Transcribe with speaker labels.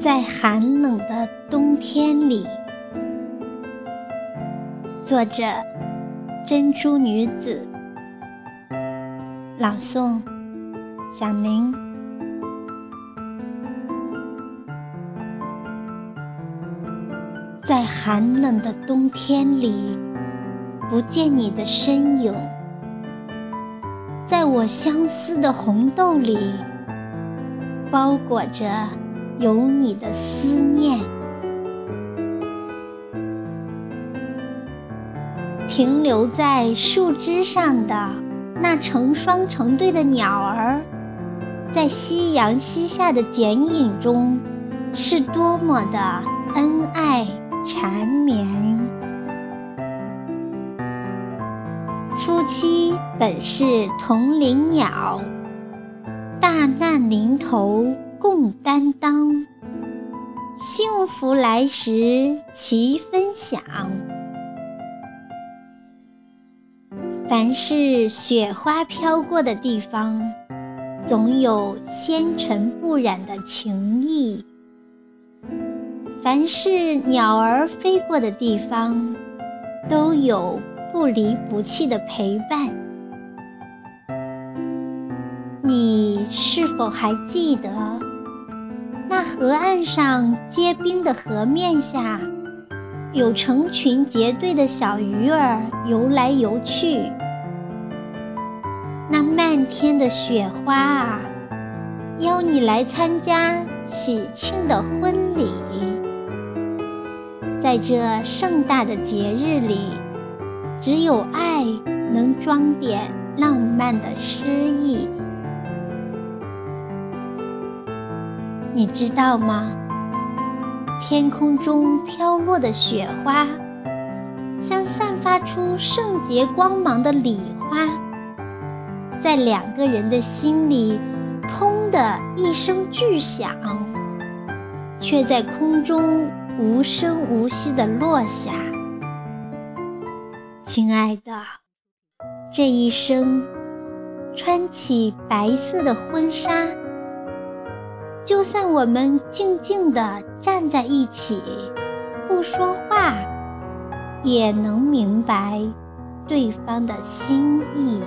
Speaker 1: 在寒冷的冬天里，作者：珍珠女子，朗诵：小明。在寒冷的冬天里，不见你的身影，在我相思的红豆里，包裹着。有你的思念，停留在树枝上的那成双成对的鸟儿，在夕阳西下的剪影中，是多么的恩爱缠绵。夫妻本是同林鸟，大难临头。共担当，幸福来时齐分享。凡是雪花飘过的地方，总有纤尘不染的情谊；凡是鸟儿飞过的地方，都有不离不弃的陪伴。你是否还记得？那河岸上结冰的河面下，有成群结队的小鱼儿游来游去。那漫天的雪花啊，邀你来参加喜庆的婚礼。在这盛大的节日里，只有爱能装点浪漫的诗意。你知道吗？天空中飘落的雪花，像散发出圣洁光芒的礼花，在两个人的心里，砰的一声巨响，却在空中无声无息地落下。亲爱的，这一生，穿起白色的婚纱。就算我们静静地站在一起，不说话，也能明白对方的心意。